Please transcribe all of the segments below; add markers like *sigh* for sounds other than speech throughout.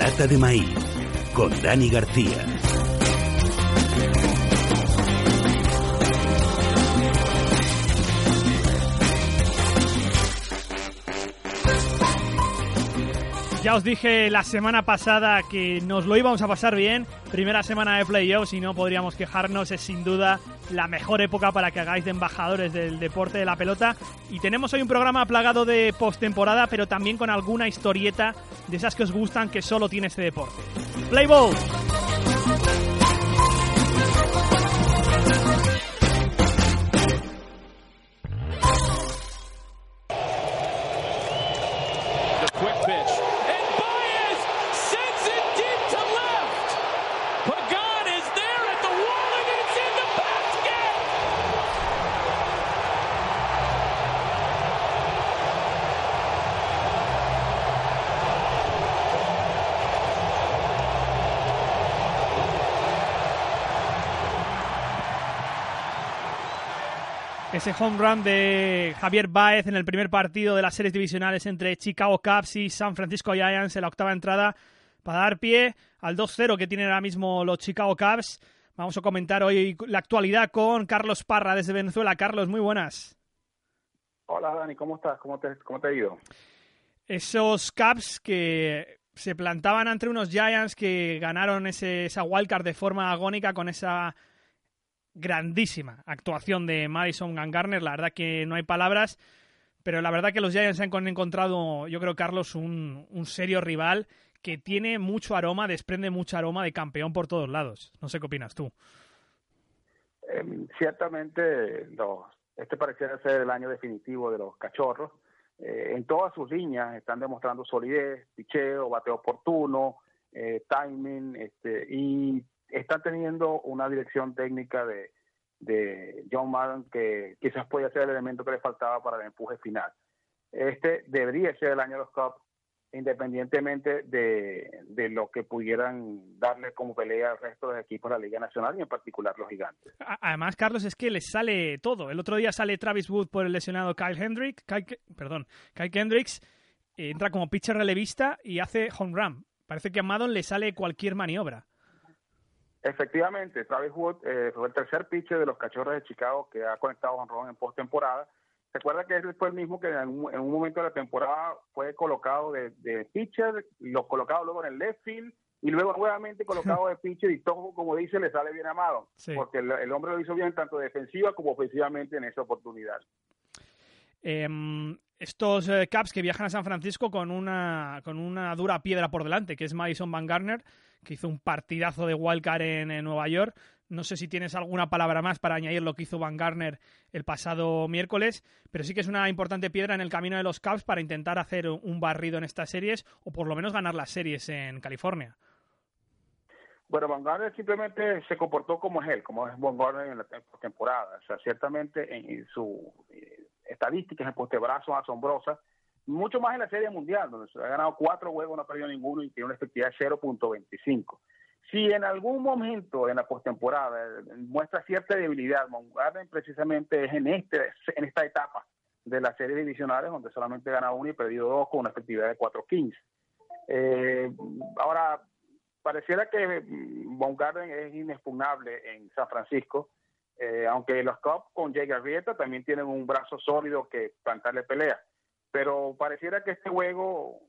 lata de maíz con Dani García. Ya os dije la semana pasada que nos lo íbamos a pasar bien. Primera semana de playoffs y no podríamos quejarnos. Es sin duda la mejor época para que hagáis de embajadores del deporte de la pelota. Y tenemos hoy un programa plagado de postemporada, pero también con alguna historieta de esas que os gustan que solo tiene este deporte. Play. Ese home run de Javier Baez en el primer partido de las series divisionales entre Chicago Cubs y San Francisco Giants en la octava entrada para dar pie al 2-0 que tienen ahora mismo los Chicago Cubs. Vamos a comentar hoy la actualidad con Carlos Parra desde Venezuela. Carlos, muy buenas. Hola Dani, ¿cómo estás? ¿Cómo te, cómo te ha ido? Esos Cubs que se plantaban ante unos Giants que ganaron ese, esa wildcard de forma agónica con esa grandísima actuación de Madison Garner. La verdad que no hay palabras, pero la verdad que los Giants han encontrado, yo creo, Carlos, un, serio rival que tiene mucho aroma, desprende mucho aroma de campeón por todos lados. No sé qué opinas tú. Eh, ciertamente, este pareciera ser el año definitivo de los cachorros. Eh, en todas sus líneas están demostrando solidez, picheo, bateo oportuno, eh, timing, este, y están teniendo una dirección técnica de, de John Madden que quizás puede ser el elemento que le faltaba para el empuje final. Este debería ser el año de los Cubs, independientemente de, de, lo que pudieran darle como pelea al resto de equipos de la Liga Nacional y en particular los gigantes. Además, Carlos, es que les sale todo. El otro día sale Travis Wood por el lesionado Kyle Hendricks, Kyle, perdón, Kyle Kendricks, eh, entra como pitcher relevista y hace home run. Parece que a Madden le sale cualquier maniobra. Efectivamente, Travis Wood eh, fue el tercer pitcher de los Cachorros de Chicago que ha conectado con Ron en postemporada. Recuerda que él fue el mismo que en un, en un, momento de la temporada fue colocado de, de pitcher, lo colocado luego en el left field y luego nuevamente colocado de pitcher y todo, como dice, le sale bien amado, sí. porque el, el, hombre lo hizo bien tanto defensiva como ofensivamente en esa oportunidad. Eh, estos eh, Caps que viajan a San Francisco con una, con una dura piedra por delante, que es Madison Van Garner, que hizo un partidazo de wildcard en, en Nueva York. No sé si tienes alguna palabra más para añadir lo que hizo Van Garner el pasado miércoles, pero sí que es una importante piedra en el camino de los Cubs para intentar hacer un barrido en estas series o por lo menos ganar las series en California. Bueno, Van Garner simplemente se comportó como es él, como es Van Garner en la temporada. O sea, ciertamente en su estadísticas en postebrazo asombrosas, mucho más en la Serie Mundial, donde ha ganado cuatro juegos, no ha perdido ninguno y tiene una efectividad de 0.25 si en algún momento en la postemporada muestra cierta debilidad, Garden precisamente es en este en esta etapa de las series divisionales donde solamente gana uno y perdido dos con una efectividad de 4.15. Eh, ahora, pareciera que Von Garden es inexpugnable en San Francisco, eh, aunque los Cubs con Jay Garrieta también tienen un brazo sólido que plantarle pelea. Pero pareciera que este juego,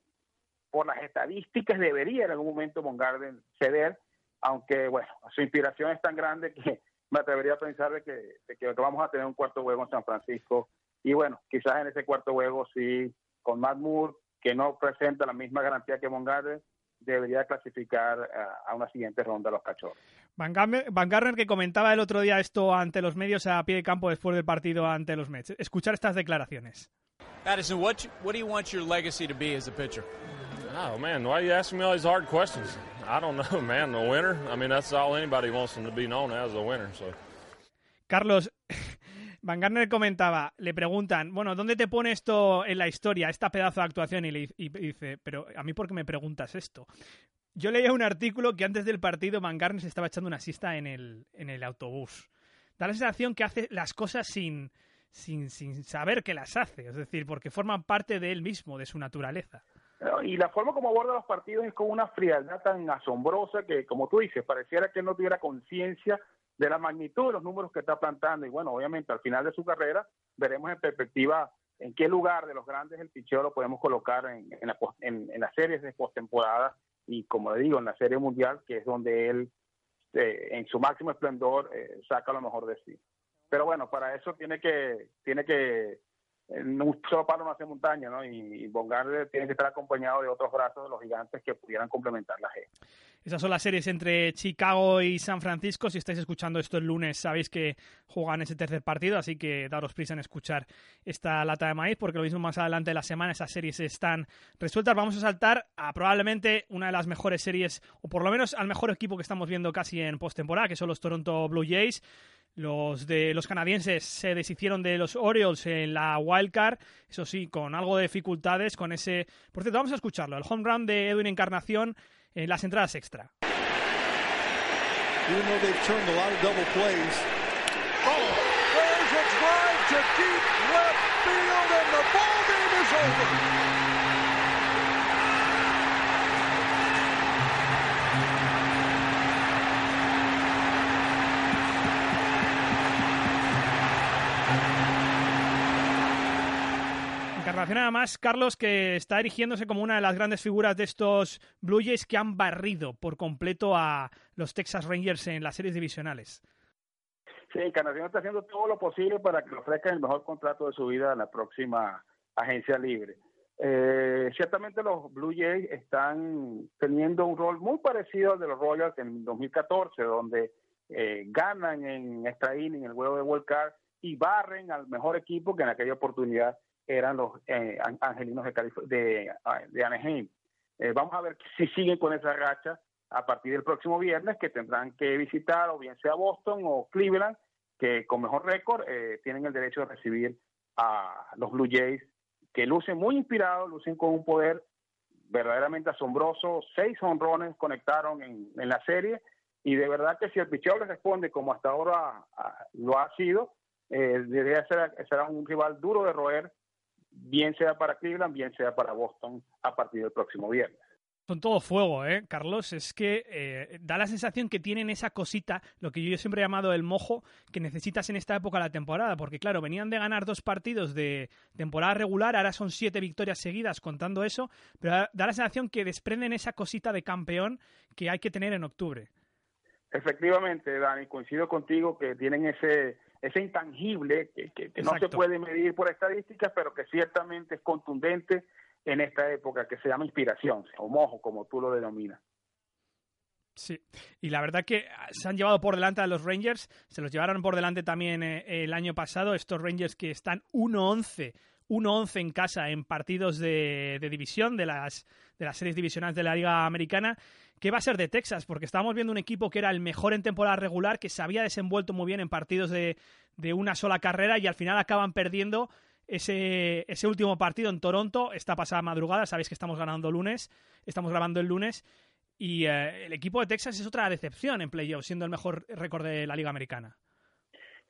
por las estadísticas, debería en algún momento Von Garden ceder aunque bueno, su inspiración es tan grande que me atrevería a pensar de que, de que vamos a tener un cuarto juego en San Francisco y bueno, quizás en ese cuarto juego sí, con Matt Moore, que no presenta la misma garantía que Von Garner, debería clasificar a, a una siguiente ronda a los cachorros. Van Garner, Van Garner, que comentaba el otro día esto ante los medios a pie de campo después del partido ante los Mets. Escuchar estas declaraciones. Addison, what, what do you want your legacy to be as a pitcher? Oh man, why are you asking me all these hard questions? I don't know, *laughs* man. The winner. I mean, that's all anybody wants them to be known as, a winner. So. Carlos, Van Garner comentaba, le preguntan, bueno, ¿dónde te pone esto en la historia, esta pedazo de actuación? Y, le, dice, pero a mí por qué me preguntas esto. Yo leía un artículo que antes del partido Van Garner se estaba echando una siesta en el, en el autobús. Da la sensación que hace las cosas sin, sin, sin saber que las hace, es decir, porque forman parte de él mismo, de su naturaleza. Y la forma como aborda los partidos es con una frialdad tan asombrosa que, como tú dices, pareciera que no tuviera conciencia de la magnitud de los números que está plantando. Y bueno, obviamente al final de su carrera veremos en perspectiva en qué lugar de los grandes el picheo lo podemos colocar en, en, las series de postemporada y, como le digo, en la serie mundial, que es donde él, eh, en su máximo esplendor, eh, saca lo mejor de sí. Pero bueno, para eso tiene que, tiene que un solo palo no hace montaña, ¿no? Y, Bongar tiene que estar acompañado de otros brazos de los gigantes que pudieran complementar la G. Esas son las series entre Chicago y San Francisco. Si estáis escuchando esto el lunes, sabéis que juegan ese tercer partido, así que daros prisa en escuchar esta lata de maíz, porque lo mismo más adelante de la semana esas series están resueltas. Vamos a saltar a probablemente una de las mejores series, o por lo menos al mejor equipo que estamos viendo casi en postemporada, que son los Toronto Blue Jays. Los de los canadienses se deshicieron de los Orioles en la wildcard, eso sí, con algo de dificultades, con ese... Por cierto, vamos a escucharlo, el home run de Edwin Encarnación en las entradas extra. Nada más, Carlos, que está erigiéndose como una de las grandes figuras de estos Blue Jays que han barrido por completo a los Texas Rangers en las series divisionales. Sí, Encarnación está haciendo todo lo posible para que le ofrezcan el mejor contrato de su vida en la próxima agencia libre. Eh, ciertamente los Blue Jays están teniendo un rol muy parecido al de los Royals en 2014, donde eh, ganan en extra inning, en el juego de World Card, y barren al mejor equipo que en aquella oportunidad eran los eh, angelinos de, de, Anaheim. Eh, vamos a ver si siguen con esa racha a partir del próximo viernes, que tendrán que visitar o bien sea Boston o Cleveland, que con mejor récord eh, tienen el derecho de recibir a los Blue Jays, que lucen muy inspirados, lucen con un poder verdaderamente asombroso. Seis honrones conectaron en, la serie y de verdad que si el picheo les responde como hasta ahora ah, lo ha sido, eh, debería ser será un rival duro de roer bien sea para Cleveland, bien sea para Boston a partir del próximo viernes. Son todo fuego, ¿eh, Carlos? Es que eh, da la sensación que tienen esa cosita, lo que yo siempre he llamado el mojo, que necesitas en esta época de la temporada. Porque, claro, venían de ganar dos partidos de temporada regular, ahora son siete victorias seguidas contando eso, pero da la sensación que desprenden esa cosita de campeón que hay que tener en octubre. Efectivamente, Dani, coincido contigo que tienen ese, ese intangible que, no se puede medir por estadísticas, pero que ciertamente es contundente en esta época, que se llama inspiración, o mojo, como tú lo denominas. Sí, y la verdad que se han llevado por delante a los Rangers, se los llevaron por delante también eh, el año pasado, estos Rangers que están 1-11 1-11 en casa en partidos de, de, división de las, de las series divisionales de la Liga Americana ¿Qué va a ser de Texas? Porque estábamos viendo un equipo que era el mejor en temporada regular, que se había desenvuelto muy bien en partidos de, una sola carrera y al final acaban perdiendo ese, último partido en Toronto, esta pasada madrugada. Sabéis que estamos ganando lunes, estamos grabando el lunes. Y eh, el equipo de Texas es otra decepción en playoffs, siendo el mejor récord de la Liga Americana.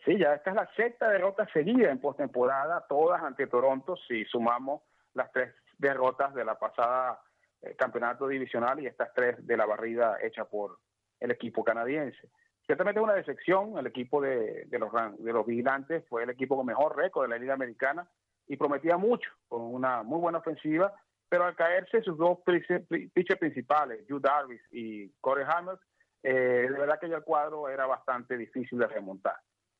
Sí, ya esta es la sexta derrota seguida en postemporada, todas ante Toronto, si sumamos las tres derrotas de la pasada eh, campeonato divisional y estas tres de la barrida hecha por el equipo canadiense. Ciertamente una decepción, el equipo de, de, los, de los vigilantes fue el equipo con mejor récord de la Liga Americana y prometía mucho, con una muy buena ofensiva, pero al caerse sus dos pitchers principales, Hugh Darvis y Corey Hammers, eh, de verdad que el cuadro era bastante difícil de remontar.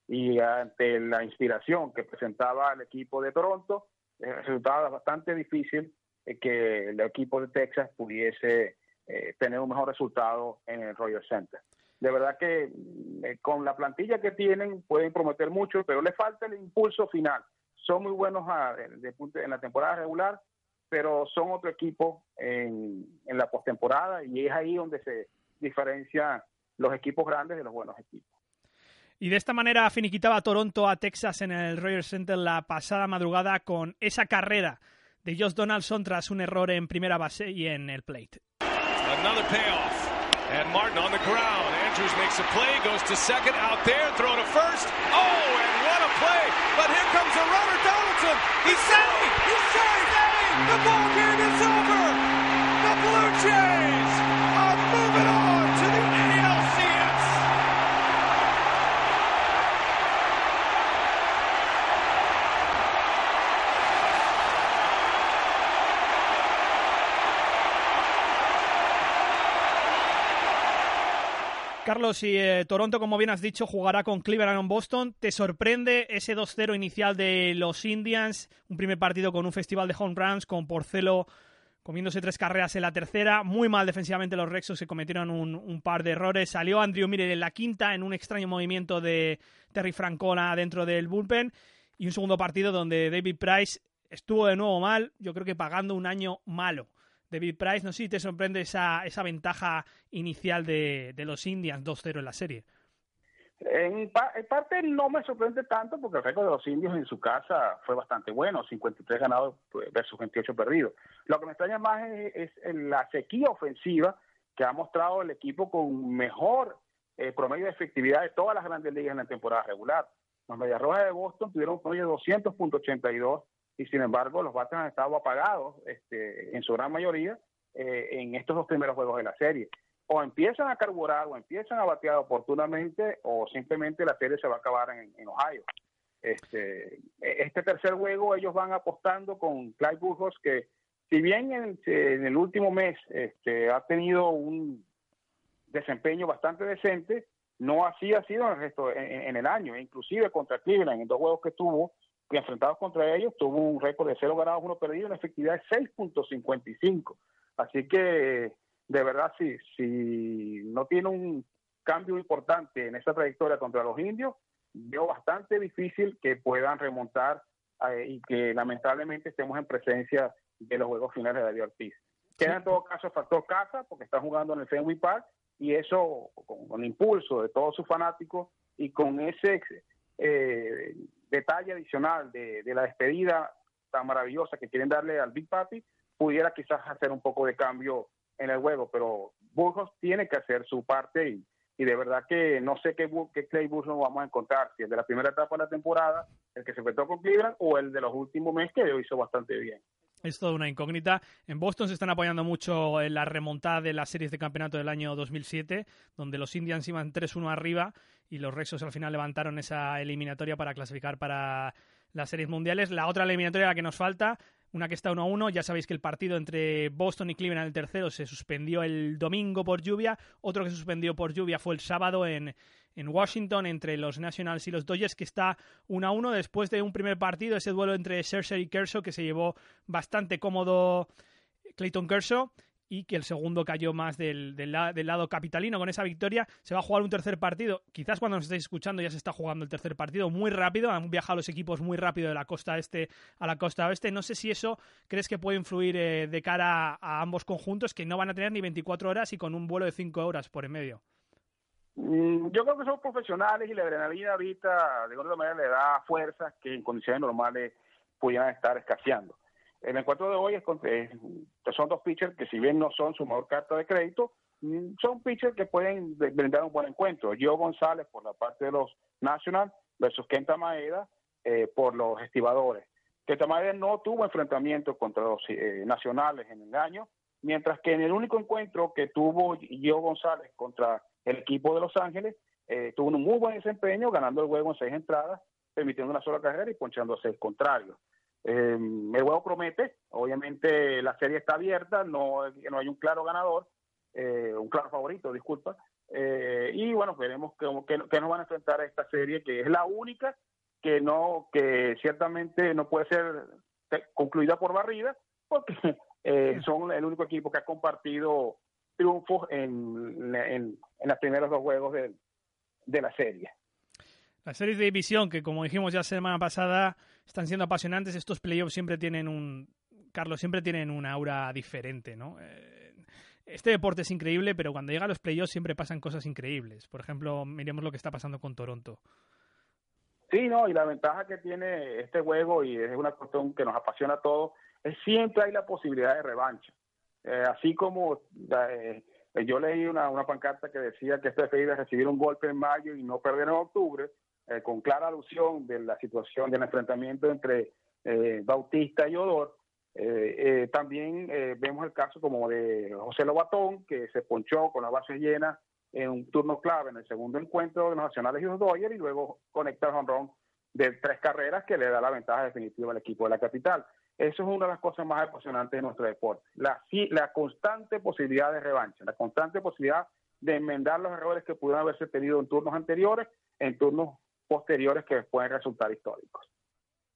Y ante la inspiración que presentaba el equipo de Toronto, eh, resultaba bastante difícil que el equipo de Texas pudiese eh, tener un mejor resultado en el Royal Center. De verdad que mm, eh, con la plantilla que tienen pueden prometer mucho, pero le falta el impulso final. Son muy buenos en la temporada regular, pero son otro equipo en, la postemporada y es ahí donde se diferencian los equipos grandes de los buenos equipos. Y de esta manera finiquitaba Toronto a Texas en el Royal Center la pasada madrugada con esa carrera de Josh Donaldson tras un error en primera base y en el plate. Another payoff. And Martin on the ground. Andrews makes a play, goes to second, out there, throw to first. Oh, and what a play! But here comes the runner, Donaldson. He's saved! He's saved! The ball game is over. The Blue Jays Carlos, y eh, Toronto, como bien has dicho, jugará con Cleveland en Boston. ¿Te sorprende ese 2-0 inicial de los Indians? Un primer partido con un festival de home runs, con Porcelo comiéndose tres carreras en la tercera. Muy mal defensivamente los Rexos, se cometieron un, par de errores. Salió Andrew Miller en la quinta en un extraño movimiento de Terry Francona dentro del bullpen. Y un segundo partido donde David Price estuvo de nuevo mal, yo creo que pagando un año malo. David Price, no sé si te sorprende esa, esa ventaja inicial de, de los Indians 2-0 en la serie. En, pa en, parte no me sorprende tanto porque el récord de los indios en su casa fue bastante bueno, 53 ganados versus 28 perdidos. Lo que me extraña más es, es la sequía ofensiva que ha mostrado el equipo con mejor eh, promedio de efectividad de todas las grandes ligas en la temporada regular. Los Medias Rojas de Boston tuvieron un promedio de 200.82 y sin embargo los bates han estado apagados este, en su gran mayoría eh, en estos dos primeros juegos de la serie. O empiezan a carburar o empiezan a batear oportunamente o simplemente la serie se va a acabar en, en Ohio. Este, este tercer juego ellos van apostando con Clyde Burgos que si bien en, en el último mes este, ha tenido un desempeño bastante decente, no así ha sido en el resto en, en el año, inclusive contra Cleveland en dos juegos que tuvo que enfrentados contra ellos tuvo un récord de 0 ganados, 1 perdido, una efectividad de 6.55. Así que, de verdad, si, si no tiene un cambio importante en esa trayectoria contra los indios, veo bastante difícil que puedan remontar eh, y que lamentablemente estemos en presencia de los juegos finales de David Ortiz. Queda en todo caso el factor casa, porque está jugando en el Fenway Park, y eso con, con impulso de todos sus fanáticos y con ese eh, detalle adicional de, de, la despedida tan maravillosa que quieren darle al Big Papi, pudiera quizás hacer un poco de cambio en el juego, pero Burgos tiene que hacer su parte y, y de verdad que no sé qué, qué Clay Burgos vamos a encontrar, si el de la primera etapa de la temporada, el que se enfrentó con Cleveland o el de los últimos meses que hizo bastante bien. Es toda una incógnita. En Boston se están apoyando mucho en la remontada de las series de campeonato del año 2007, donde los Indians iban 3-1 arriba y los Rexos al final levantaron esa eliminatoria para clasificar para las series mundiales. La otra eliminatoria la que nos falta, una que está 1-1, ya sabéis que el partido entre Boston y Cleveland, el tercero, se suspendió el domingo por lluvia, otro que se suspendió por lluvia fue el sábado en, en Washington entre los Nationals y los Dodgers, que está 1 a 1 después de un primer partido, ese duelo entre Scherzer y Kershaw, que se llevó bastante cómodo Clayton Kershaw y que el segundo cayó más del, del, lado capitalino con esa victoria. Se va a jugar un tercer partido. Quizás cuando nos estéis escuchando ya se está jugando el tercer partido muy rápido. Han viajado los equipos muy rápido de la costa este a la costa oeste. No sé si eso crees que puede influir eh, de cara a, a ambos conjuntos que no van a tener ni 24 horas y con un vuelo de 5 horas por en medio. Yo creo que son profesionales y la adrenalina ahorita de alguna manera le da fuerzas que en condiciones normales pudieran estar escaseando. El encuentro de hoy es con, eh, son dos pitchers que si bien no son su mejor carta de crédito, son pitchers que pueden brindar un buen encuentro. Gio González por la parte de los Nationals versus Kenta Maeda eh, por los estibadores. Kenta Maeda no tuvo enfrentamiento contra los eh, nacionales en el año, mientras que en el único encuentro que tuvo Gio González contra el equipo de Los Ángeles eh, tuvo un muy buen desempeño, ganando el juego en seis entradas, permitiendo una sola carrera y ponchándose el contrario. Eh, el juego promete, obviamente la serie está abierta, no, no hay un claro ganador, eh, un claro favorito, disculpa, eh, y bueno, veremos que, que, que, nos van a enfrentar a esta serie, que es la única que no, que ciertamente no puede ser concluida por barrida, porque son el único equipo que ha compartido triunfos en, en, en los primeros dos juegos de, de la serie. Las series de división, que como dijimos ya semana pasada, están siendo apasionantes. Estos playoffs siempre tienen un. Carlos, siempre tienen un aura diferente, ¿no? Este deporte es increíble, pero cuando llega a los playoffs siempre pasan cosas increíbles. Por ejemplo, miremos lo que está pasando con Toronto. Sí, no, y la ventaja que tiene este juego, y es una cuestión que nos apasiona a todos, es siempre hay la posibilidad de revancha. Eh, así como eh, Eh, yo leí una, una pancarta que decía que esto es recibir un golpe en mayo y no perder en octubre, eh, con clara alusión de la situación del enfrentamiento entre eh, Bautista y Odor. también vemos el caso como de José Lobatón, que se ponchó con la base llena en un turno clave en el segundo encuentro de los Nacionales y los Dodgers y luego conecta el honrón de tres carreras que le da la ventaja definitiva al equipo de la capital. Eso es una de las cosas más apasionantes de nuestro deporte. La, la constante posibilidad de revancha, la constante posibilidad de enmendar los errores que pudieron haberse tenido en turnos anteriores, en turnos posteriores que pueden resultar históricos.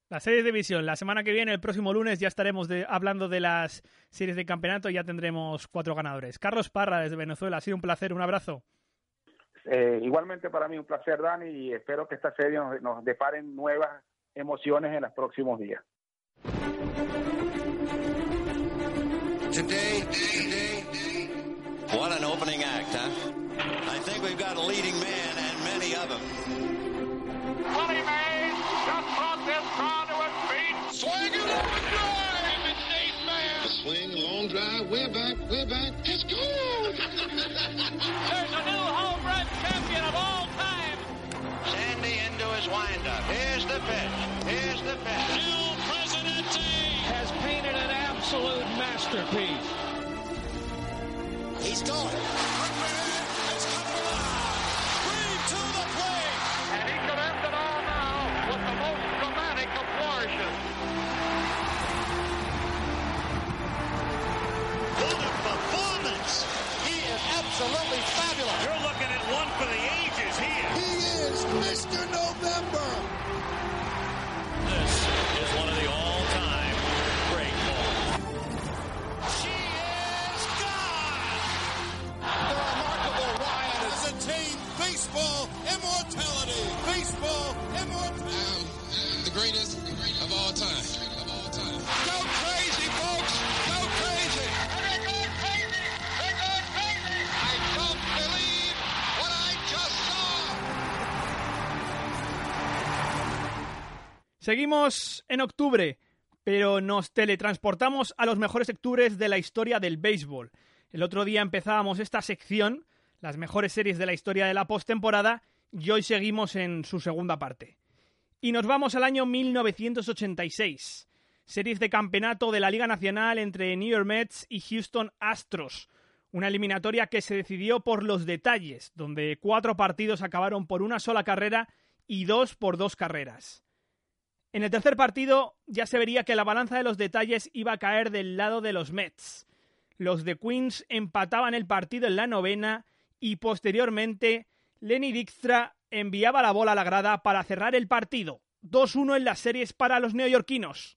La serie de división, la semana que viene, el próximo lunes, ya estaremos hablando de las series de campeonato y ya tendremos cuatro ganadores. Carlos Parra, desde Venezuela, ha sido un placer, un abrazo. Eh, igualmente para mí un placer, Dani, y espero que esta serie nos, nos deparen nuevas emociones en los próximos días. Today, today, what an opening act, huh? I think we've got a leading man and many of them. Willie Mays just brought this crowd to its feet. Swing it over drive. man. swing, long drive, way back, way back. It's good. *laughs* There's a new home run champion of all time. Sandy into his windup. Here's the pitch. Here's the pitch. Absolute masterpiece. He's going. It's coming alive. Three to the plate. And he could end it all now with the most dramatic of flourishes. What a performance. He is absolutely fabulous. You're looking at one for the ages here. He is Mr. November. Seguimos en octubre, pero nos teletransportamos a los mejores octubres de la historia del béisbol. El otro día empezábamos esta sección, las mejores series de la historia de la postemporada, y hoy seguimos en su segunda parte. Y nos vamos al año 1986. Series de campeonato de la Liga Nacional entre New York Mets y Houston Astros. Una eliminatoria que se decidió por los detalles, donde cuatro partidos acabaron por una sola carrera y dos por dos carreras. En el tercer partido ya se vería que la balanza de los detalles iba a caer del lado de los Mets. Los de Queens empataban el partido en la novena y posteriormente Lenny Dijkstra enviaba la bola a la grada para cerrar el partido. 2-1 en las series para los neoyorquinos.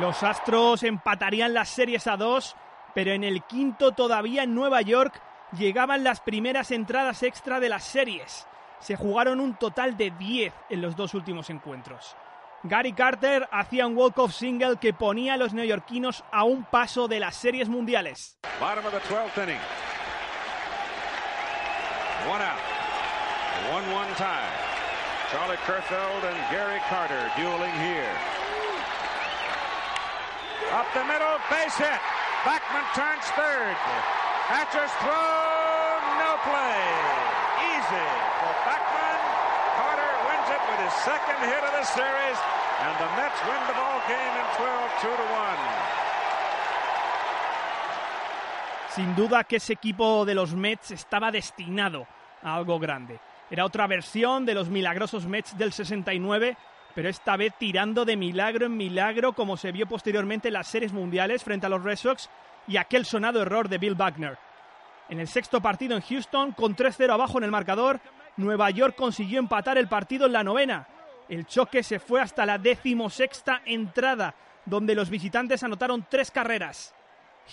Los Astros empatarían las series a dos, pero en el quinto todavía en Nueva York llegaban las primeras entradas extra de las series. Se jugaron un total de 10 en los dos últimos encuentros. Gary Carter hacía un walk-off single que ponía a los neoyorquinos a un paso de las series mundiales. Bottom of the 12th inning. One out. One one tie. Charlie Kerfeld and Gary Carter dueling here. Up the middle, base hit. Backman turns third. Hatcher's throw, no play. Easy for Backman. Carter wins it with his second hit of the series, and the Mets win the ball game in 12 2 to 1. Sin duda que ese equipo de los Mets estaba destinado a algo grande. Era otra versión de los milagrosos Mets del 69, pero esta vez tirando de milagro en milagro, como se vio posteriormente en las series mundiales frente a los Red Sox y aquel sonado error de Bill Buckner. En el sexto partido en Houston, con 3-0 abajo en el marcador, Nueva York consiguió empatar el partido en la novena. El choque se fue hasta la decimosexta entrada, donde los visitantes anotaron tres carreras.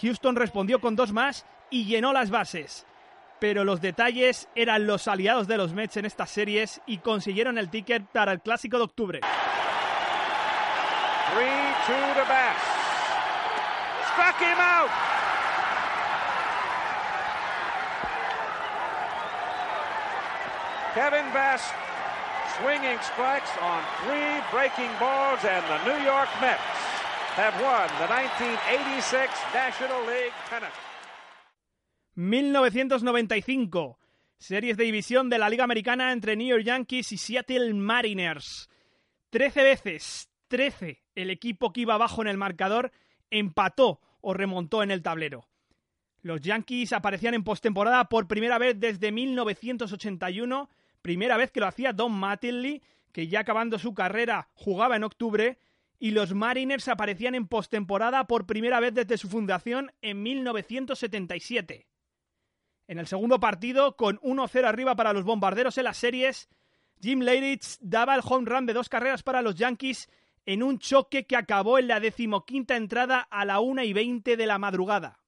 Houston respondió con dos más y llenó las bases. Pero los detalles eran los aliados de los Mets en estas series y consiguieron el ticket para el clásico de octubre. 3-2 to Bass. Struck him out. Kevin Bass swinging strikes on three breaking balls, and the New York Mets have won the 1986 National League pennant. 1995. Series de división de la Liga Americana entre New York Yankees y Seattle Mariners. Trece veces, trece, el equipo que iba abajo en el marcador empató o remontó en el tablero. Los Yankees aparecían en postemporada por primera vez desde 1981, primera vez que lo hacía Don Mattingly, que ya acabando su carrera jugaba en octubre, y los Mariners aparecían en postemporada por primera vez desde su fundación en 1977. En el segundo partido, con 1-0 arriba para los bombarderos en las series, Jim Leirich daba el home run de dos carreras para los Yankees en un choque que acabó en la decimoquinta entrada a la 1 y 20 de la madrugada.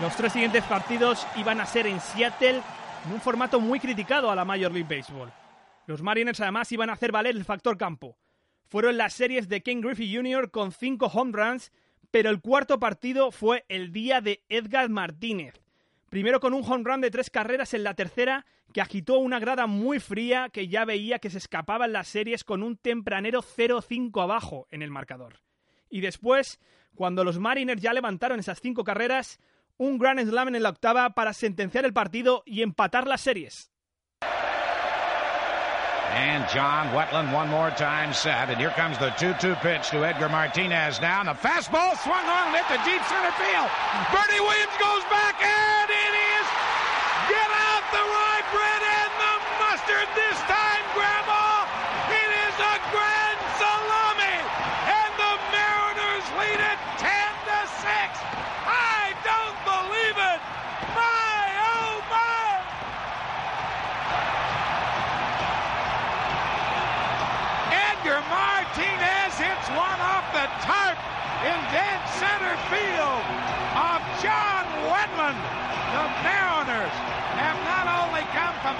Los tres siguientes partidos iban a ser en Seattle, en un formato muy criticado a la Major League Baseball. Los Mariners además iban a hacer valer el factor campo. Fueron las series de Ken Griffey Jr. con cinco home runs, pero el cuarto partido fue el día de Edgar Martínez. Primero con un home run de tres carreras en la tercera, que agitó una grada muy fría que ya veía que se escapaban las series con un tempranero 0-5 abajo en el marcador. Y después, cuando los Mariners ya levantaron esas cinco carreras, un Grand Slam en la octava para sentenciar el partido y empatar las series. And John Wetland one more time set. And here comes the 2-2 pitch to Edgar Martinez now. And the fastball swung on and hit the deep center field. Bernie Williams goes back and it is get out the rye bread and the mustard this time, Grandma. It is a grand salami. And the Mariners lead it 10 to 6. I don't believe it. My, oh my. Edgar Martinez hits one off the tarp in dead center field of John Wetland. The Mariners have not only come from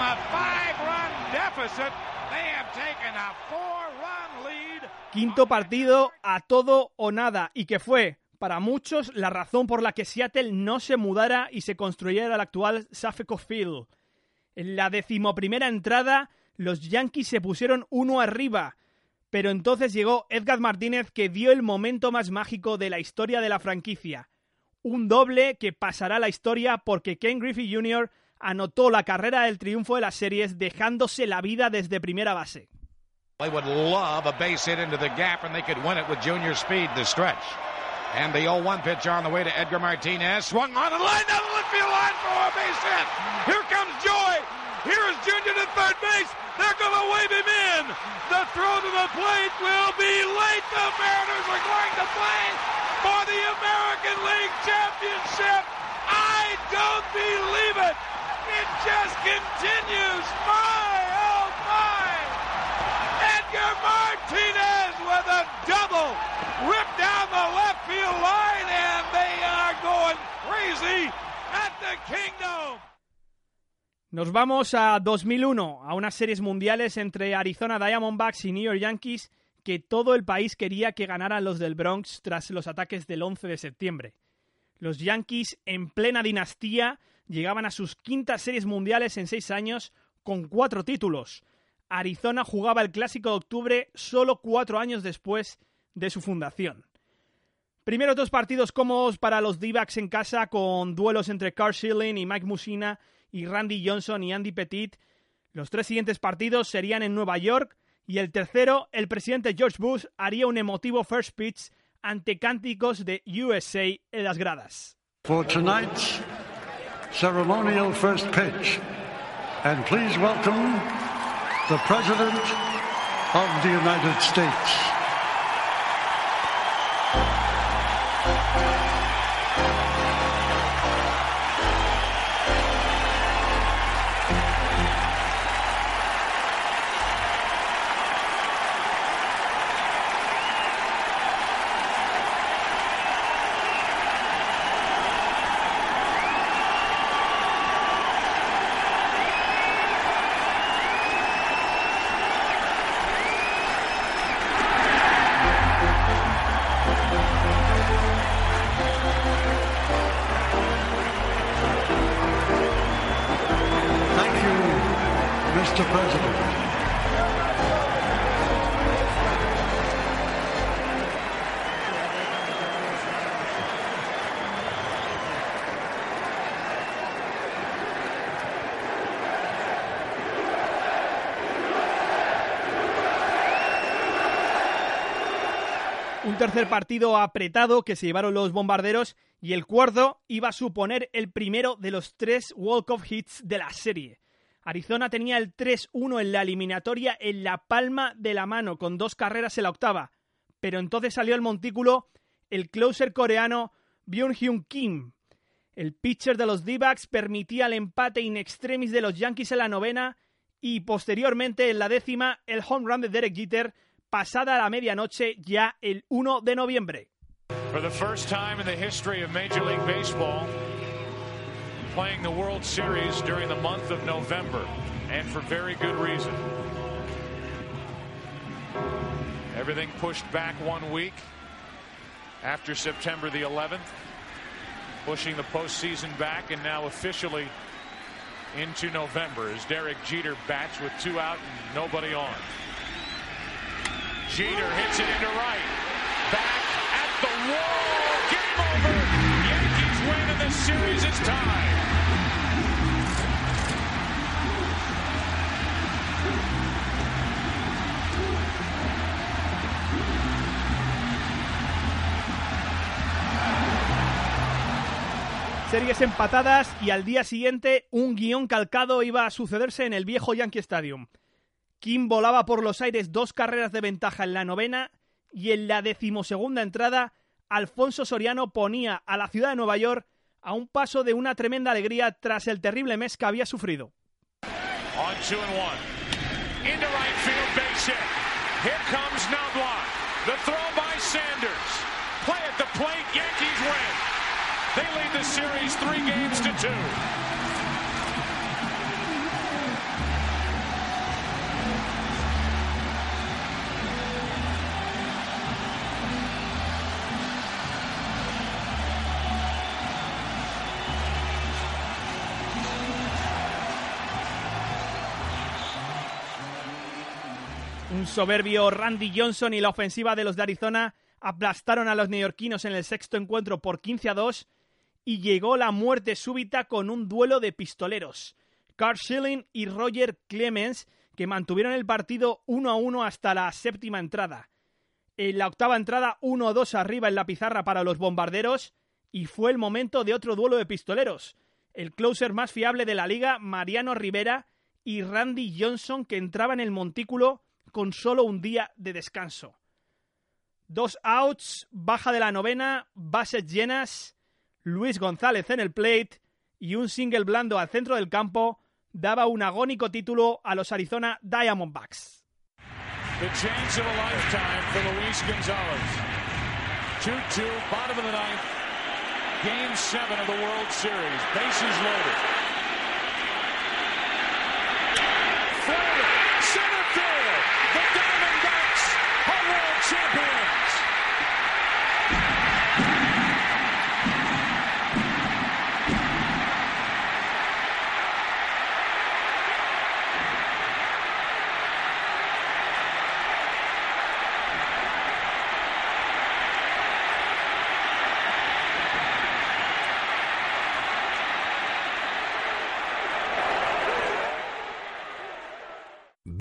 a five-run deficit, they have taken a four-run lead. Quinto partido a todo o nada y que fue para muchos la razón por la que Seattle no se mudara y se construyera el actual Safeco Field. En la decimoprimera entrada, los Yankees se pusieron uno arriba, pero entonces llegó Edgar Martínez que dio el momento más mágico de la historia de la franquicia. Un doble que pasará a la historia porque Ken Griffey Jr. anotó la carrera del triunfo de las series dejándose la vida desde primera base. They would love a base hit into the gap, and they could win it with junior speed to stretch. And the 0-1 pitch on the way to Edgar Martinez. Swung on and lined down the left field line for a base hit. Here comes Joy. Here is Junior to third base. They're going to wave him in. The throw to the plate will be late. The Mariners are going to play for the American League Championship. I don't believe it. Just. My, oh my. Edgar Martinez with a double. Ripped down the left field line, and they are going crazy at the Kingdom. Nos vamos a 2001, a unas series mundiales entre Arizona Diamondbacks y New York Yankees que todo el país quería que ganaran los del Bronx tras los ataques del 11 de septiembre. Los Yankees, en plena dinastía, llegaban a sus quintas series mundiales en seis años con cuatro títulos. Arizona jugaba el Clásico de Octubre solo cuatro años después de su fundación. Primero dos partidos cómodos para los D-backs en casa con duelos entre Carl Schilling y Mike Musina y Randy Johnson y Andy Petit. Los tres siguientes partidos serían en Nueva York Y el tercero, el presidente George Bush haría un emotivo first pitch ante cánticos de USA en las gradas. Ceremonial first pitch, and please welcome the President of the United States. Tercer partido apretado que se llevaron los bombarderos y el cuarto iba a suponer el primero de los tres Cup hits de la serie. Arizona tenía el 3-1 en la eliminatoria en la palma de la mano con dos carreras en la octava, pero entonces salió el montículo el closer coreano Byung-Hyun Kim. El pitcher de los D-backs permitía el empate in extremis de los Yankees en la novena y posteriormente en la décima el home run de Derek Jeter pasada la medianoche ya el 1 de noviembre. For the first time in the history of Major League Baseball, playing the World Series during the month of November, and for very good reason. Everything pushed back one week after September the 11th, pushing the postseason back, and now officially into November as Derek Jeter bats with two out and nobody on. Jeter hits it into right. Back at the wall. Game over. Yankees win and the series is tied. Series empatadas y al día siguiente un guion calcado iba a sucederse en el viejo Yankee Stadium. Kim volaba por los aires dos carreras de ventaja en la novena y en la decimosegunda entrada Alfonso Soriano ponía a la ciudad de Nueva York a un paso de una tremenda alegría tras el terrible mes que había sufrido. Yankees win. They lead the series three games to two. Soberbio Randy Johnson y la ofensiva de los de Arizona aplastaron a los neoyorquinos en el sexto encuentro por 15 a 2 y llegó la muerte súbita con un duelo de pistoleros. Carl Schilling y Roger Clemens que mantuvieron el partido 1 a 1 hasta la séptima entrada. En la octava entrada 1 a 2 arriba en la pizarra para los bombarderos y fue el momento de otro duelo de pistoleros. El closer más fiable de la liga, Mariano Rivera y Randy Johnson que entraba en el montículo con solo un día de descanso. Dos outs, baja de la novena, bases llenas, Luis González en el plate y un single blando al centro del campo daba un agónico título a los Arizona Diamondbacks. The chance of a lifetime for Luis Gonzalez. 2-2, bottom of the ninth. Game seven of the World Series. Bases loaded. Forward, center field. The Diamondbacks are world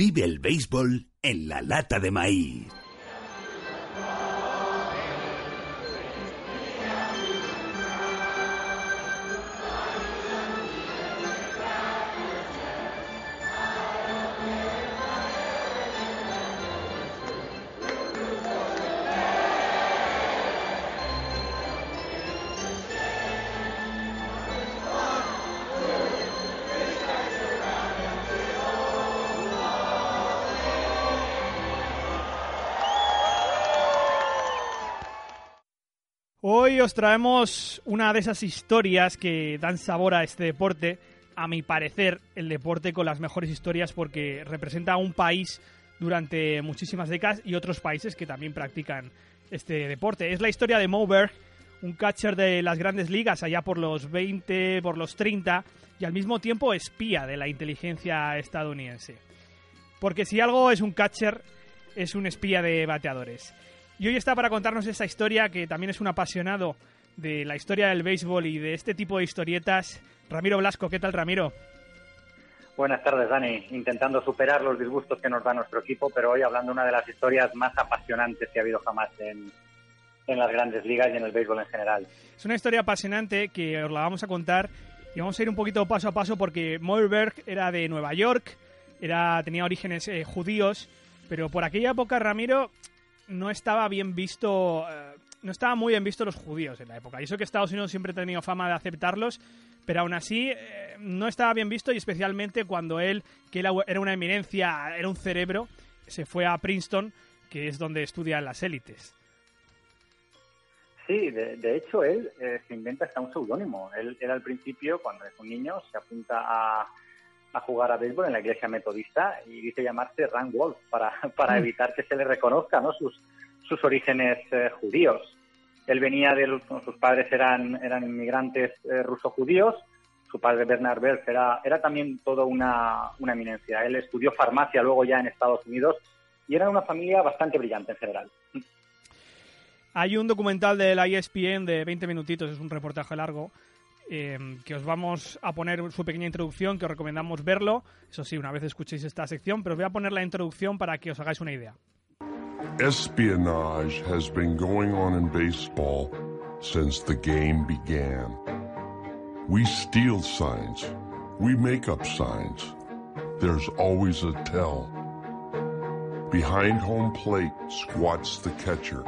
Vive el béisbol en la lata de maíz. Os traemos una de esas historias que dan sabor a este deporte. A mi parecer, el deporte con las mejores historias porque representa a un país durante muchísimas décadas y otros países que también practican este deporte. Es la historia de Mo Berg, un catcher de las grandes ligas allá por los 20, por los 30 y al mismo tiempo espía de la inteligencia estadounidense. Porque si algo es un catcher, es un espía de bateadores. Y hoy está para contarnos esta historia que también es un apasionado de la historia del béisbol y de este tipo de historietas. Ramiro Blasco, ¿qué tal Ramiro? Buenas tardes, Dani. Intentando superar los disgustos que nos da nuestro equipo, pero hoy hablando de una de las historias más apasionantes que ha habido jamás en, en las grandes ligas y en el béisbol en general. Es una historia apasionante que os la vamos a contar y vamos a ir un poquito paso a paso porque Moerberg era de Nueva York, era, tenía orígenes eh, judíos, pero por aquella época, Ramiro, no estaba bien visto, eh, no estaba muy bien visto los judíos en la época. Y eso que Estados Unidos siempre ha tenido fama de aceptarlos, pero aún así eh, no estaba bien visto y especialmente cuando él, que era una eminencia, era un cerebro, se fue a Princeton, que es donde estudian las élites. Sí, de, hecho él eh, se inventa hasta un seudónimo. Él, él al principio, cuando es un niño, se apunta a, a jugar a béisbol en la iglesia metodista y dice llamarse Rand Wolf para, *laughs* para Mm. evitar que se le reconozca ¿no? sus, sus orígenes eh, judíos. Él venía de los, sus padres eran, eran inmigrantes eh, ruso-judíos, su padre Bernard Berg era, era también todo una, una eminencia. Él estudió farmacia luego ya en Estados Unidos y era una familia bastante brillante en general. Hay un documental de la ESPN de 20 minutitos, es un reportaje largo, eh, que os vamos a poner su pequeña introducción, que os recomendamos verlo. Eso sí, una vez escuchéis esta sección, pero os voy a poner la introducción para que os hagáis una idea. Espionage has been going on in baseball since the game began. We steal signs. We make up signs. There's always a tell. Behind home plate squats the catcher.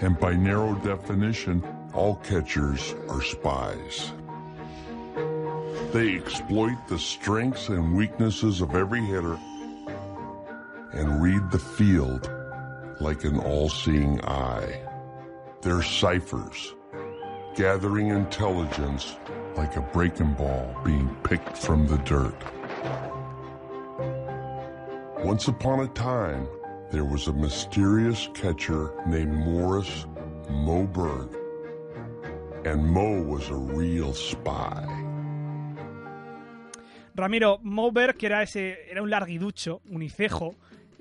And by narrow definition, all catchers are spies. They exploit the strengths and weaknesses of every hitter and read the field like an all-seeing eye. They're ciphers, gathering intelligence like a breaking ball being picked from the dirt. Once upon a time, there was a mysterious catcher named Morris Moberg, and Mo was a real spy. Ramiro Moberg, que era, ese, era un larguiducho, unicejo,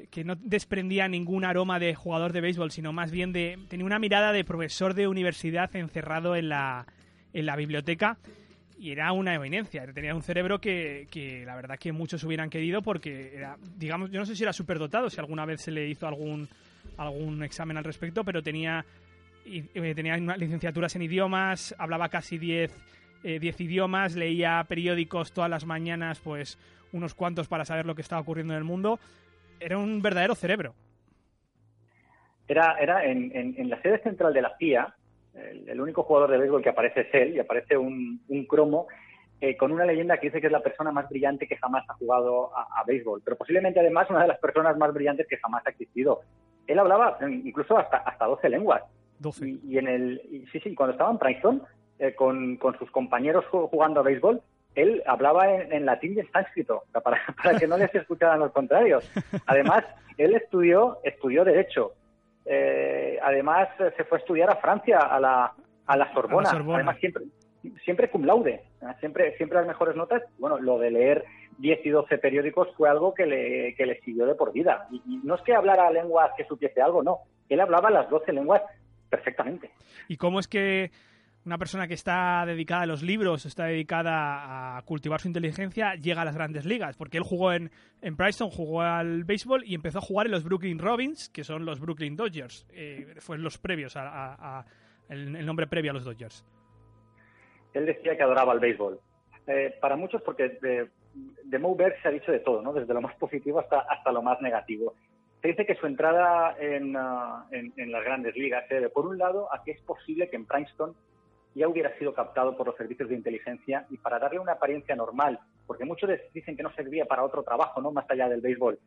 que no desprendía ningún aroma de jugador de béisbol, sino más bien de. tenía una mirada de profesor de universidad encerrado en la, en la biblioteca. Y era una eminencia. Tenía un cerebro que, que la verdad que muchos hubieran querido porque era, digamos, yo no sé si era superdotado, si alguna vez se le hizo algún, algún examen al respecto, pero tenía, eh, tenía licenciaturas en idiomas, hablaba casi 10 eh, 10 idiomas, leía periódicos todas las mañanas, pues unos cuantos para saber lo que estaba ocurriendo en el mundo. Era un verdadero cerebro. Era, era en, en, en la sede central de la FIA, el, el, único jugador de béisbol que aparece es él, y aparece un, un cromo eh, con una leyenda que dice que es la persona más brillante que jamás ha jugado a, a, béisbol, pero posiblemente además una de las personas más brillantes que jamás ha existido. Él hablaba incluso hasta, hasta 12 lenguas. 12. Y, y en el, y, sí, sí, cuando estaba en Princeton, eh, con, con, sus compañeros jugando a béisbol, él hablaba en, en latín y en sánscrito, para, *laughs* para, que no les escucharan los contrarios. Además, él estudió, estudió Derecho. Eh, además, se fue a estudiar a Francia, a la, a la, Sorbona. A la Sorbona. Además, siempre, siempre cum laude, siempre, siempre las mejores notas. Bueno, lo de leer 10 y 12 periódicos fue algo que le, que le siguió de por vida. Y, y no es que hablara lenguas que supiese algo, no. Él hablaba las 12 lenguas perfectamente. ¿Y cómo es que una persona que está dedicada a los libros, está dedicada a cultivar su inteligencia, llega a las grandes ligas. Porque él jugó en, en Princeton, jugó al béisbol y empezó a jugar en los Brooklyn Robins, que son los Brooklyn Dodgers. Eh, los previos, el, nombre previo a los Dodgers. Él decía que adoraba el béisbol. Eh, para muchos, porque de, de se ha dicho de todo, ¿no? Desde lo más positivo hasta, hasta lo más negativo. Se dice que su entrada en, ah, en- las grandes ligas se por un lado, a que es posible que en Princeton ya hubiera sido captado por los servicios de inteligencia y para darle una apariencia normal, porque muchos dicen que no servía para otro trabajo, ¿no? Más allá del béisbol,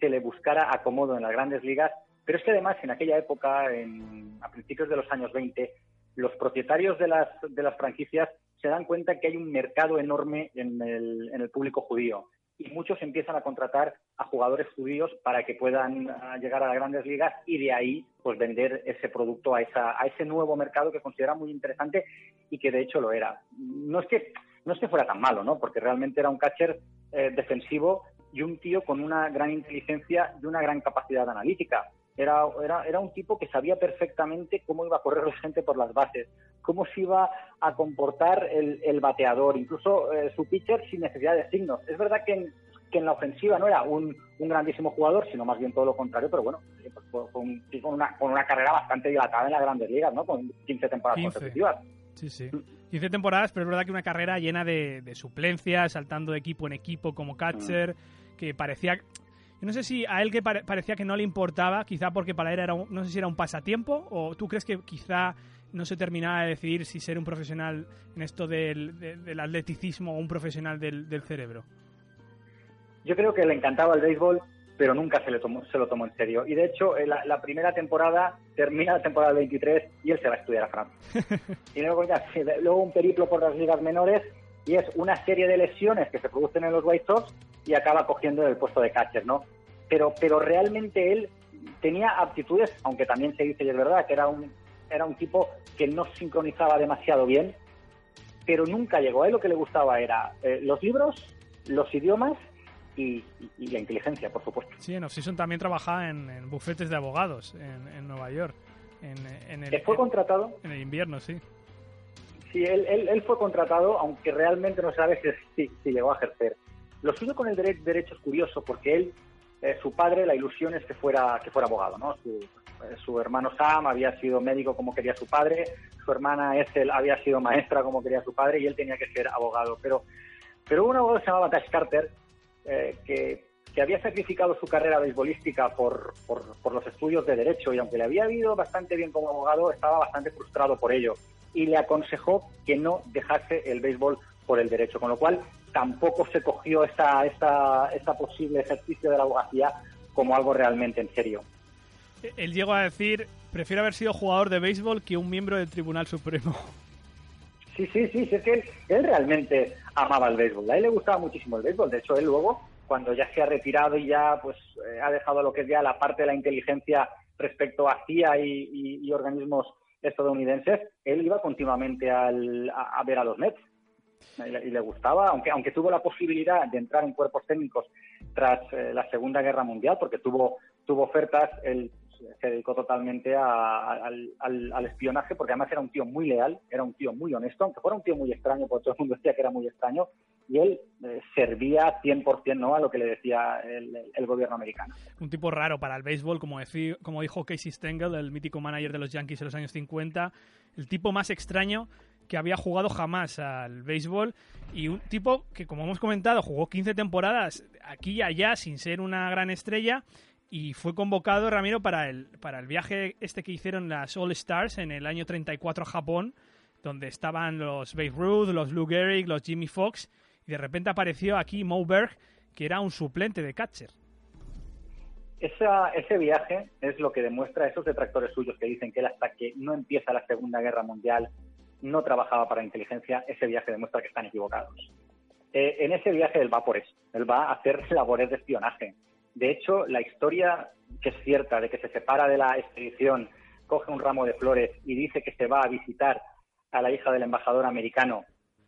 se le buscara acomodo en las grandes ligas, pero es que además en aquella época, en- a principios de los años 20, los propietarios de las, de las franquicias se dan cuenta que hay un mercado enorme en el, en el público judío y muchos empiezan a contratar a jugadores judíos para que puedan ah, llegar a las grandes ligas y de ahí pues vender ese producto a, esa, a ese nuevo mercado que considera muy interesante y que de hecho lo era. No es que, no es que fuera tan malo, ¿no? porque realmente era un catcher eh, defensivo y un tío con una gran inteligencia y una gran capacidad analítica. Era, era, era un tipo que sabía perfectamente cómo iba a correr la gente por las bases, cómo se iba a comportar el, el bateador, incluso eh, su pitcher sin necesidad de signos. Es verdad que en, que en la ofensiva no era un, un grandísimo jugador, sino más bien todo lo contrario, pero bueno, eh, pues, con, con- una, con una carrera bastante dilatada en las grandes ligas, ¿no? Con 15 temporadas 15. consecutivas. Sí, sí. 15 temporadas, pero es verdad que una carrera llena de, de suplencias, saltando de equipo en equipo como catcher, que parecía... Yo no sé si a él que pare- parecía que no le importaba, quizá porque para él era un- no sé si era un pasatiempo, o tú crees que quizá no se terminaba de decidir si ser un profesional en esto del, de- del atleticismo o un profesional del, del cerebro. Yo creo que le encantaba el béisbol, pero nunca se, le tomó, se lo tomó en serio. Y de hecho, eh, la, la primera temporada termina la temporada 23 y él se va a estudiar a Francia. *laughs* y luego ya, luego un periplo por las ligas menores y es una serie de lesiones que se producen en los White Sox y acaba cogiendo el puesto de catcher, ¿no? Pero, pero realmente él tenía aptitudes, aunque también se dice y es verdad que era un, era un tipo que no sincronizaba demasiado bien, pero nunca llegó. A él lo que le gustaba era eh, los libros, los idiomas y, y- y la inteligencia, por supuesto. Sí, en Off-Season también trabajaba en, en bufetes de abogados en, en Nueva York. En, en el, ¿Él fue contratado? En el invierno, sí. Sí, él, él, él fue contratado, aunque realmente no sabe si, si- si llegó a ejercer. Lo suyo con el dere- derecho es curioso porque él, eh, su padre, la ilusión es que fuera, que fuera abogado, ¿no? Su, eh, su hermano Sam había sido médico como quería su padre, su hermana Ethel había sido maestra como quería su padre y él tenía que ser abogado. Pero, pero un abogado se llamaba Tash Carter eh, que, que había sacrificado su carrera beisbolística por, por, por los estudios de derecho y aunque le había ido bastante bien como abogado, estaba bastante frustrado por ello y le aconsejó que no dejase el béisbol por el derecho, con lo cual tampoco se cogió esta, esta, esta posible ejercicio de la abogacía como algo realmente en serio. Él llegó a decir, prefiero haber sido jugador de béisbol que un miembro del Tribunal Supremo. Sí, sí, sí, sí, es que él, él realmente amaba el béisbol, a él le gustaba muchísimo el béisbol, de hecho él luego, cuando ya se ha retirado y ya pues eh, ha dejado lo que es ya la parte de la inteligencia respecto a CIA y, y- y organismos estadounidenses, él iba continuamente al- a, a ver a los Mets y le, y le gustaba, aunque, aunque tuvo la posibilidad de entrar en cuerpos técnicos tras eh, la Segunda Guerra Mundial, porque tuvo, tuvo ofertas, él se dedicó totalmente a- al, al- al espionaje, porque además era un tío muy leal, era un tío muy honesto, aunque fuera un tío muy extraño, porque todo el mundo *laughs* decía que era muy extraño, y él eh, servía 100% ¿no? a lo que le decía el, el gobierno americano. Un tipo raro para el béisbol, como, decí- como dijo Casey Stengel, el mítico manager de los Yankees en los años 50. El tipo más extraño que había jugado jamás al béisbol y un tipo que, como hemos comentado, jugó 15 temporadas aquí y allá sin ser una gran estrella y fue convocado, Ramiro, para el, para el viaje este que hicieron las All Stars en el año 34 a Japón, donde estaban los Babe Ruth, los Lou Gehrig, los Jimmy Fox, y de repente apareció aquí Mo Berg, que era un suplente de catcher. Ese viaje es lo que demuestra esos detractores suyos que dicen que él hasta que no empieza la Segunda Guerra Mundial no trabajaba para inteligencia, ese viaje demuestra que están equivocados. Eh, en ese viaje él va por eso, él va a hacer *laughs* labores de espionaje. De hecho, la historia que es cierta de que se separa de la expedición, coge un ramo de flores y dice que se va a visitar a la hija del embajador americano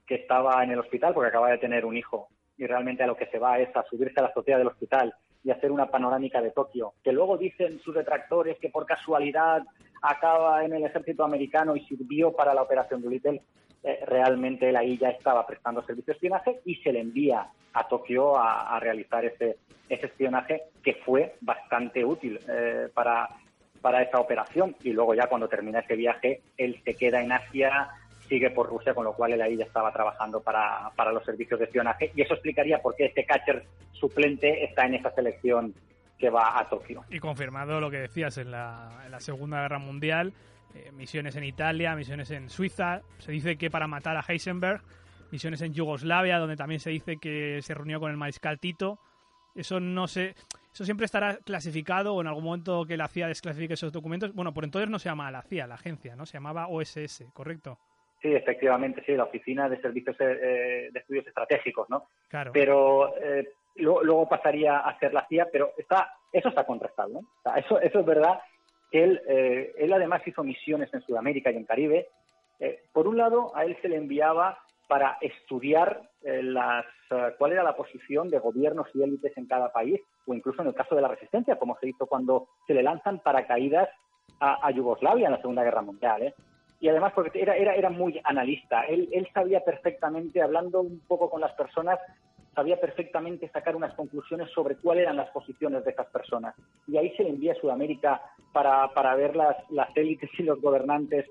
que estaba en el hospital porque acaba de tener un hijo y realmente a lo que se va es a subirse a la azotea del hospital y hacer una panorámica de Tokio, que luego dicen sus detractores que por casualidad acaba en el ejército americano y sirvió para la operación Doolittle, eh, realmente él ahí ya estaba prestando servicio de espionaje y se le envía a Tokio a, a realizar ese, ese espionaje que fue bastante útil eh, para, para esa operación. Y luego ya cuando termina ese viaje, él se queda en Asia, sigue por Rusia, con lo cual él ahí ya estaba trabajando para, para los servicios de espionaje. Y eso explicaría por qué este catcher suplente está en esa selección que va a Tokio. Y confirmado lo que decías en la, en la Segunda Guerra Mundial, eh, misiones en Italia, misiones en Suiza. Se dice que para matar a Heisenberg, misiones en Yugoslavia, donde también se dice que se reunió con el mariscal Tito. Eso no sé, eso siempre estará clasificado o en algún momento que la CIA desclasifique esos documentos. Bueno, por entonces no se llamaba la CIA, la agencia, ¿no? Se llamaba OSS, ¿correcto? Sí, efectivamente, sí, la Oficina de Servicios eh, de Estudios Estratégicos, ¿no? Claro. Pero eh, luego, luego, pasaría a ser la CIA, pero está, eso está contrastado, ¿no? O sea, eso, eso es verdad que él, eh, él además hizo misiones en Sudamérica y en Caribe. Eh, por un lado, a él se le enviaba para estudiar eh, las, uh, cuál era la posición de gobiernos y élites en cada país, o incluso en el caso de la resistencia, como se hizo cuando se le lanzan paracaídas a, a Yugoslavia en la Segunda Guerra Mundial. ¿eh? Y además porque era, era, era muy analista, él, él sabía perfectamente, hablando un poco con las personas, sabía perfectamente sacar unas conclusiones sobre cuáles eran las posiciones de esas personas. Y ahí se le envía a Sudamérica para, para ver las, las élites y los gobernantes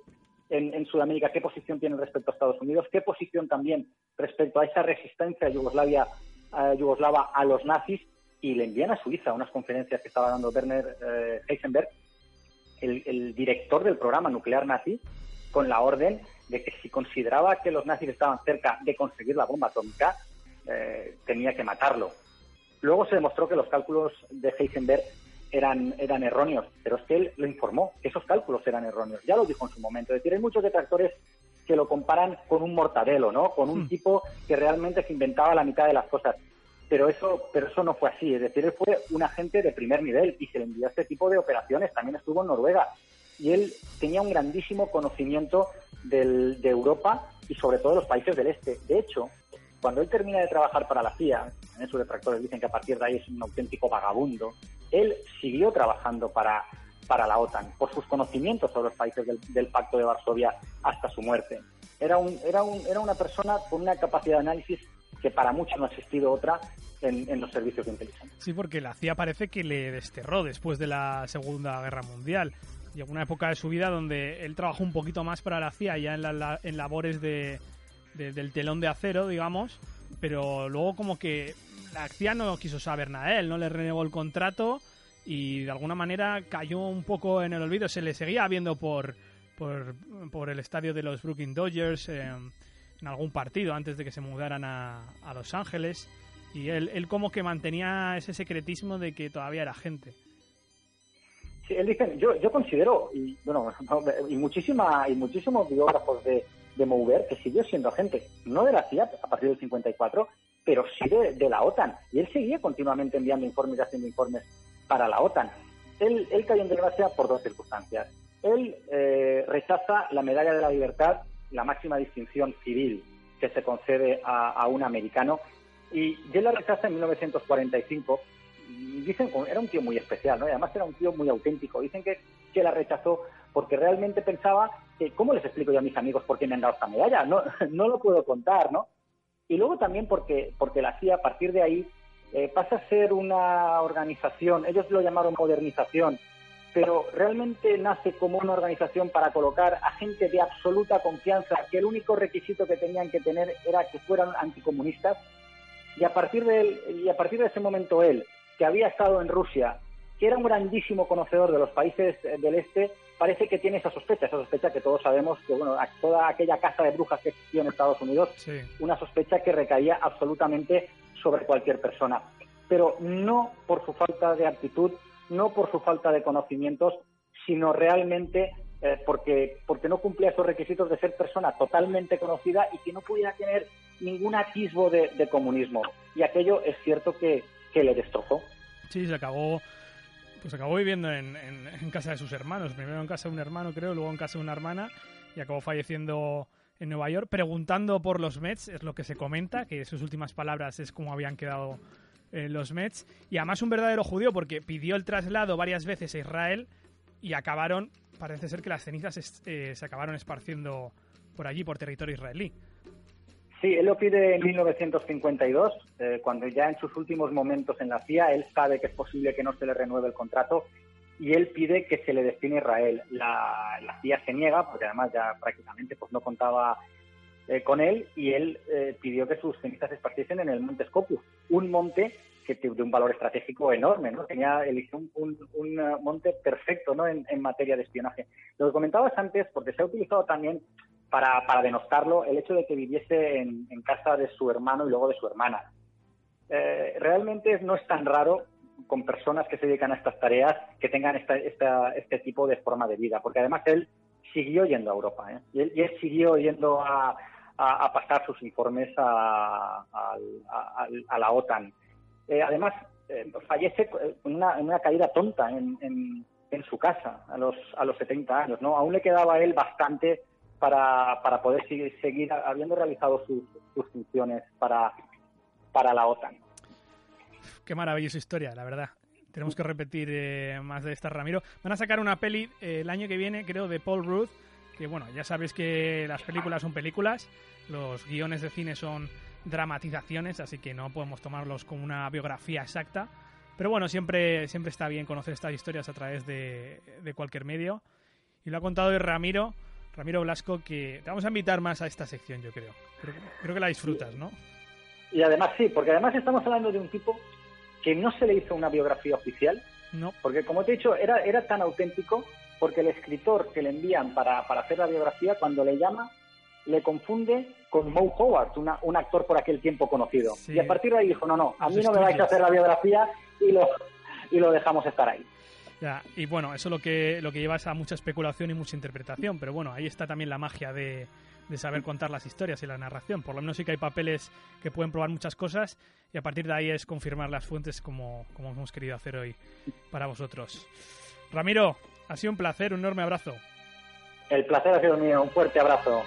en, Sudamérica, qué posición tienen respecto a Estados Unidos, qué posición también respecto a esa resistencia Yugoslavia, uh, yugoslava a los nazis, y le envían a Suiza a unas conferencias que estaba dando Werner eh, Heisenberg, el, director del programa nuclear nazi, con la orden de que si consideraba que los nazis estaban cerca de conseguir la bomba atómica, eh, tenía que matarlo. Luego se demostró que los cálculos de Heisenberg eran, eran erróneos, pero es que él lo informó, que esos cálculos eran erróneos. Ya lo dijo en su momento. Es decir, hay muchos detractores que lo comparan con un mortadelo, ¿no? Con un mm. tipo que realmente se inventaba la mitad de las cosas. Pero eso, pero eso no fue así. Es decir, él fue un agente de primer nivel y se le envió este tipo de operaciones. También estuvo en Noruega. Y él tenía un grandísimo conocimiento del, de Europa y sobre todo de los países del este. De hecho, cuando él termina de trabajar para la CIA, en sus detractores dicen que a partir de ahí es un auténtico vagabundo, él siguió trabajando para, para la OTAN por sus conocimientos sobre los países del, del Pacto de Varsovia hasta su muerte. Era, un, era, un, era una persona con una capacidad de análisis que para muchos no ha existido otra en, en, los servicios de inteligencia. Sí, porque la CIA parece que le desterró después de la Segunda Guerra Mundial. Llegó una época de su vida donde él trabajó un poquito más para la CIA, ya en, la, la, en labores de, de, del telón de acero, digamos, pero luego como que la CIA no quiso saber nada de él, no le renegó el contrato y de alguna manera cayó un poco en el olvido. Se le seguía viendo por, por, por el estadio de los Brooklyn Dodgers eh, en algún partido antes de que se mudaran a, a Los Ángeles y él, él, como que mantenía ese secretismo de que todavía era gente. Sí, él dice, yo, yo considero, y bueno, *laughs* y muchísima, y muchísimos biógrafos de, de Mouver, que siguió siendo agente, no de la CIA a partir del 54, pero sí de, la OTAN. Y él seguía continuamente enviando informes y haciendo informes para la OTAN. Él, él cayó en desgracia por dos circunstancias. Él eh, rechaza la medalla de la libertad, la máxima distinción civil que se concede a, a un americano, y él la rechaza en 1945. Dicen que era un tío muy especial, ¿no? Y además era un tío muy auténtico. Dicen que, que la rechazó porque realmente pensaba que, ¿cómo les explico yo a mis amigos por qué me han dado esta medalla? No, *laughs* no lo puedo contar, ¿no? Y luego también porque, porque la CIA, a partir de ahí, eh, pasa a ser una organización, ellos lo llamaron modernización, pero realmente nace como una organización para colocar a gente de absoluta confianza, que el único requisito que tenían que tener era que fueran anticomunistas, y a partir de él, y a partir de ese momento él, que había estado en Rusia, que era un grandísimo conocedor de los países del este, parece que tiene esa sospecha, esa sospecha que todos sabemos que, bueno, toda aquella casa de brujas que existió en Estados Unidos, sí. una sospecha que recaía absolutamente sobre cualquier persona. Pero no por su falta de actitud, no por su falta de conocimientos, sino realmente eh, porque, porque no cumplía esos requisitos de ser persona totalmente conocida y que no pudiera tener ningún atisbo de, de comunismo. Y aquello es cierto que, que le destrozó. Sí, se acabó pues acabó viviendo en, casa de sus hermanos. Primero en casa de un hermano, creo, luego en casa de una hermana y acabó falleciendo en Nueva York, preguntando por los Mets, es lo que se comenta, que sus últimas palabras es como habían quedado eh, los Mets. Y además un verdadero judío porque pidió el traslado varias veces a Israel y acabaron parece ser que las cenizas eh, se acabaron esparciendo por allí, por territorio israelí. Sí, él lo pide en 1952, eh, cuando ya en sus últimos momentos en la CIA, él sabe que es posible que no se le renueve el contrato y él pide que se le destine a Israel. La, CIA se niega, porque además ya prácticamente pues no contaba eh, con él, y él eh, pidió que sus cenizas se esparciesen en el Monte Scopus, un monte que tiene un valor estratégico enorme, ¿no? Tenía eligió un, eh, monte perfecto, ¿no? En, en materia de espionaje. Lo que comentabas antes, porque se ha utilizado también para, para denostarlo el hecho de que viviese en, en casa de su hermano y luego de su hermana. Eh, realmente no es tan raro con personas que se dedican a estas tareas que tengan esta, esta- este tipo de forma de vida, porque además él siguió yendo a Europa ¿eh? y, él, y él siguió yendo a, a- a pasar sus informes a, a la OTAN. Eh, además, eh, fallece en una, en una caída tonta en, en- en su casa a los, a los 70 años. ¿no? Aún le quedaba a él bastante para, para poder seguir, seguir habiendo realizado sus, sus funciones para, para la OTAN. Qué maravillosa historia, la verdad. Tenemos que repetir eh, más de esta, Ramiro. Van a sacar una peli eh, el año que viene, creo, de Paul Rudd, que bueno, ya sabéis que las películas son películas, los guiones de cine son dramatizaciones, así que no podemos tomarlos como una biografía exacta. Pero bueno, siempre, siempre está bien conocer estas historias a través de, de cualquier medio. Y lo ha contado hoy Ramiro, Ramiro Blasco, que te vamos a invitar más a esta sección, yo creo. Creo, creo que la disfrutas, ¿no? Y además sí, porque además estamos hablando de un tipo que no se le hizo una biografía oficial, No. porque como te he dicho, era, era tan auténtico porque el escritor que le envían para, para hacer la biografía, cuando le llama, le confunde con Moe Howard, una- un actor por aquel tiempo conocido. Sí. Y a partir de ahí dijo, no, no, a Los mí no me vais a hacer la biografía y lo, y lo dejamos estar ahí. Ya, y bueno, eso lo que, lo que lleva es a mucha especulación y mucha interpretación, pero bueno, ahí está también la magia de, de saber contar las historias y la narración. Por lo menos sí que hay papeles que pueden probar muchas cosas y a partir de ahí es confirmar las fuentes como, como hemos querido hacer hoy para vosotros. Ramiro, ha sido un placer, un enorme abrazo. El placer ha sido mío, un fuerte abrazo.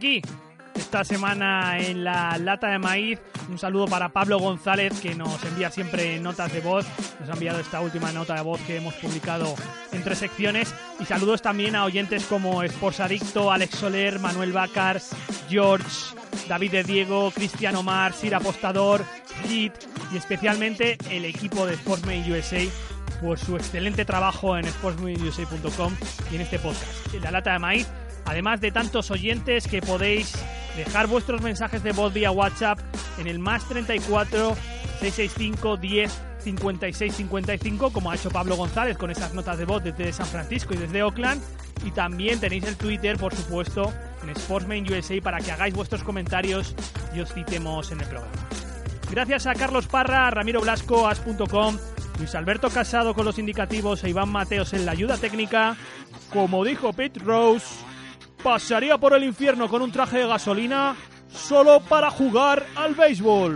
Aquí. Esta semana en la lata de maíz, un saludo para Pablo González que nos envía siempre notas de voz. Nos ha enviado esta última nota de voz que hemos publicado en tres secciones. Y saludos también a oyentes como Sports Adicto, Alex Soler, Manuel Bacar, George, David de Diego, Cristian Omar, Sir Apostador, Hit y especialmente el equipo de Sportsmade USA por su excelente trabajo en sportsmadeusa.com y en este podcast, en la lata de maíz. Además de tantos oyentes que podéis dejar vuestros mensajes de voz vía WhatsApp en el más 34 665 10 56 55, como ha hecho Pablo González con esas notas de voz desde San Francisco y desde Oakland. Y también tenéis el Twitter, por supuesto, en Sportsman USA para que hagáis vuestros comentarios y os citemos en el programa. Gracias a Carlos Parra, Ramiro Blasco, as.com, Luis Alberto Casado con los indicativos e Iván Mateos en la ayuda técnica. Como dijo Pete Rose, pasaría por el infierno con un traje de gasolina solo para jugar al béisbol.